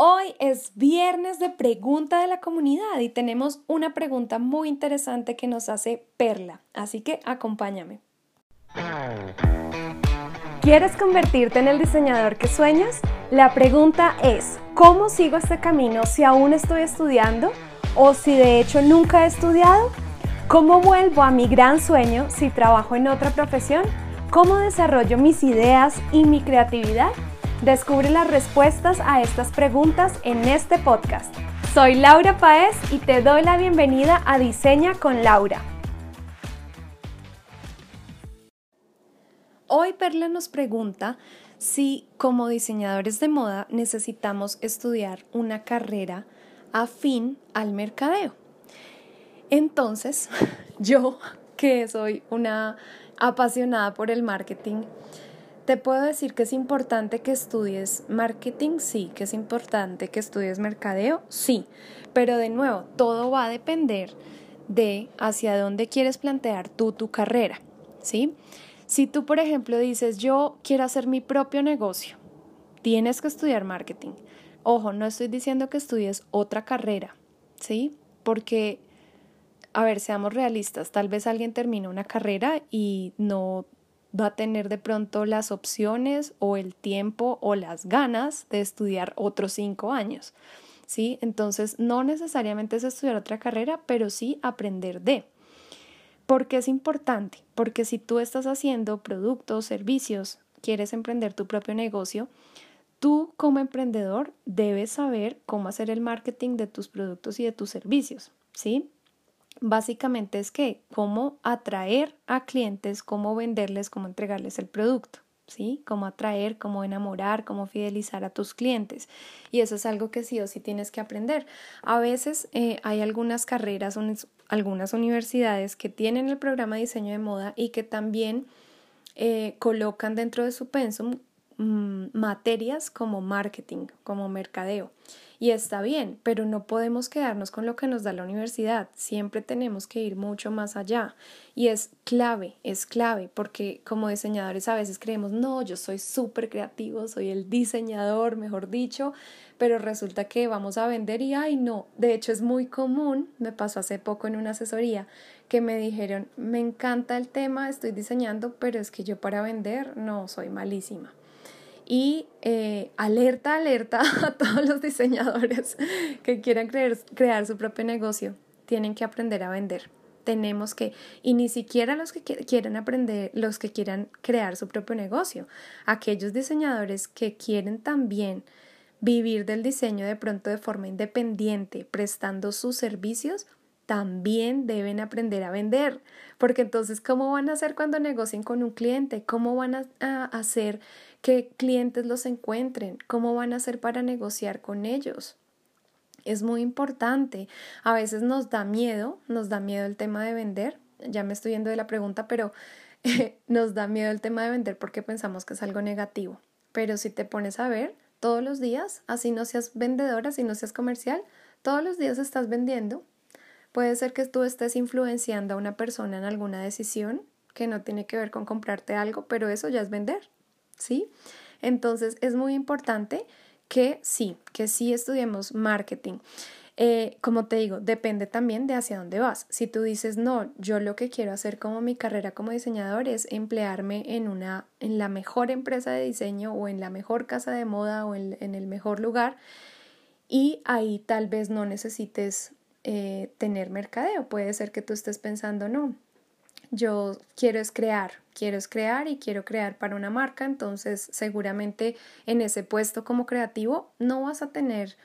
Hoy es viernes de pregunta de la comunidad y tenemos una pregunta muy interesante que nos hace Perla, así que acompáñame. ¿Quieres convertirte en el diseñador que sueñas? La pregunta es, ¿cómo sigo este camino si aún estoy estudiando o si de hecho nunca he estudiado? ¿Cómo vuelvo a mi gran sueño si trabajo en otra profesión? ¿Cómo desarrollo mis ideas y mi creatividad? Descubre las respuestas a estas preguntas en este podcast. Soy Laura Paez y te doy la bienvenida a Diseña con Laura. Hoy Perla nos pregunta si como diseñadores de moda necesitamos estudiar una carrera afín al mercadeo. Entonces, yo que soy una apasionada por el marketing, te puedo decir que es importante que estudies marketing, sí, que es importante que estudies mercadeo, sí, pero de nuevo, todo va a depender de hacia dónde quieres plantear tú tu carrera, ¿sí? Si tú, por ejemplo, dices, yo quiero hacer mi propio negocio, tienes que estudiar marketing. Ojo, no estoy diciendo que estudies otra carrera, ¿sí? Porque, a ver, seamos realistas, tal vez alguien termina una carrera y no va a tener de pronto las opciones o el tiempo o las ganas de estudiar otros cinco años. ¿Sí? Entonces, no necesariamente es estudiar otra carrera, pero sí aprender de. ¿Por qué es importante? Porque si tú estás haciendo productos, servicios, quieres emprender tu propio negocio, tú como emprendedor debes saber cómo hacer el marketing de tus productos y de tus servicios, ¿sí? Básicamente es que cómo atraer a clientes, cómo venderles, cómo entregarles el producto. ¿sí? Cómo atraer, cómo enamorar, cómo fidelizar a tus clientes. Y eso es algo que sí o sí tienes que aprender. A veces eh, hay algunas carreras, algunas universidades que tienen el programa de diseño de moda y que también eh, colocan dentro de su pensum mm, materias como marketing, como mercadeo. Y está bien, pero no podemos quedarnos con lo que nos da la universidad. Siempre tenemos que ir mucho más allá. Y es clave, es clave, porque como diseñadores a veces creemos, no, yo soy súper creativo, soy el diseñador, mejor dicho, pero resulta que vamos a vender y, ay, no. De hecho, es muy común, me pasó hace poco en una asesoría, que me dijeron, me encanta el tema, estoy diseñando, pero es que yo para vender no soy malísima. Y eh, alerta, alerta a todos los diseñadores que quieran crear, crear su propio negocio. Tienen que aprender a vender. Tenemos que, y ni siquiera los que quieran aprender, los que quieran crear su propio negocio, aquellos diseñadores que quieren también vivir del diseño de pronto de forma independiente, prestando sus servicios, también deben aprender a vender, porque entonces, ¿cómo van a hacer cuando negocien con un cliente? ¿Cómo van a, hacer que clientes los encuentren? ¿Cómo van a hacer para negociar con ellos? Es muy importante. A veces nos da miedo, nos da miedo el tema de vender. Ya me estoy yendo de la pregunta, pero nos da miedo el tema de vender porque pensamos que es algo negativo. Pero si te pones a ver, todos los días, así no seas vendedora, así no seas comercial, todos los días estás vendiendo Puede ser que tú estés influenciando a una persona en alguna decisión que no tiene que ver con comprarte algo, pero eso ya es vender, ¿sí? Entonces es muy importante que sí, que sí estudiemos marketing. Eh, como te digo, depende también de hacia dónde vas. Si tú dices, no, yo lo que quiero hacer como mi carrera como diseñador es emplearme en, una, en la mejor empresa de diseño o en la mejor casa de moda o en, el mejor lugar, y ahí tal vez no necesites eh, tener mercadeo. Puede ser que tú estés pensando, no, yo quiero es crear, quiero es crear y quiero crear para una marca, entonces seguramente en ese puesto como creativo no vas a tener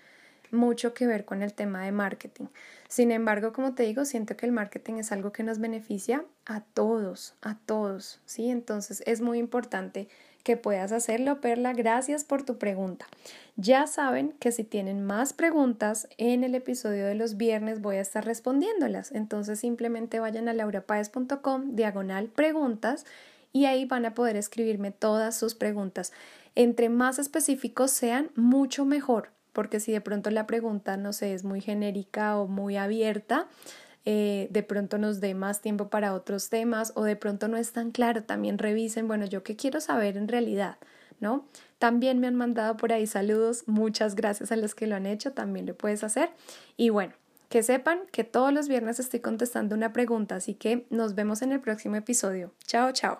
mucho que ver con el tema de marketing. Sin embargo, como te digo, siento que el marketing es algo que nos beneficia a todos, a todos, ¿sí? Entonces es muy importante que puedas hacerlo, Perla. Gracias por tu pregunta. Ya saben que si tienen más preguntas en el episodio de los viernes voy a estar respondiéndolas. Entonces simplemente vayan a laurapaez.com diagonal preguntas y ahí van a poder escribirme todas sus preguntas. Entre más específicos sean, mucho mejor, porque si de pronto la pregunta, no sé, es muy genérica o muy abierta, eh, de pronto nos dé más tiempo para otros temas o de pronto no es tan claro, también revisen, bueno, yo qué quiero saber en realidad, ¿no? También me han mandado por ahí saludos, muchas gracias a los que lo han hecho, también lo puedes hacer. Y bueno, que sepan que todos los viernes estoy contestando una pregunta, así que nos vemos en el próximo episodio. Chao, chao.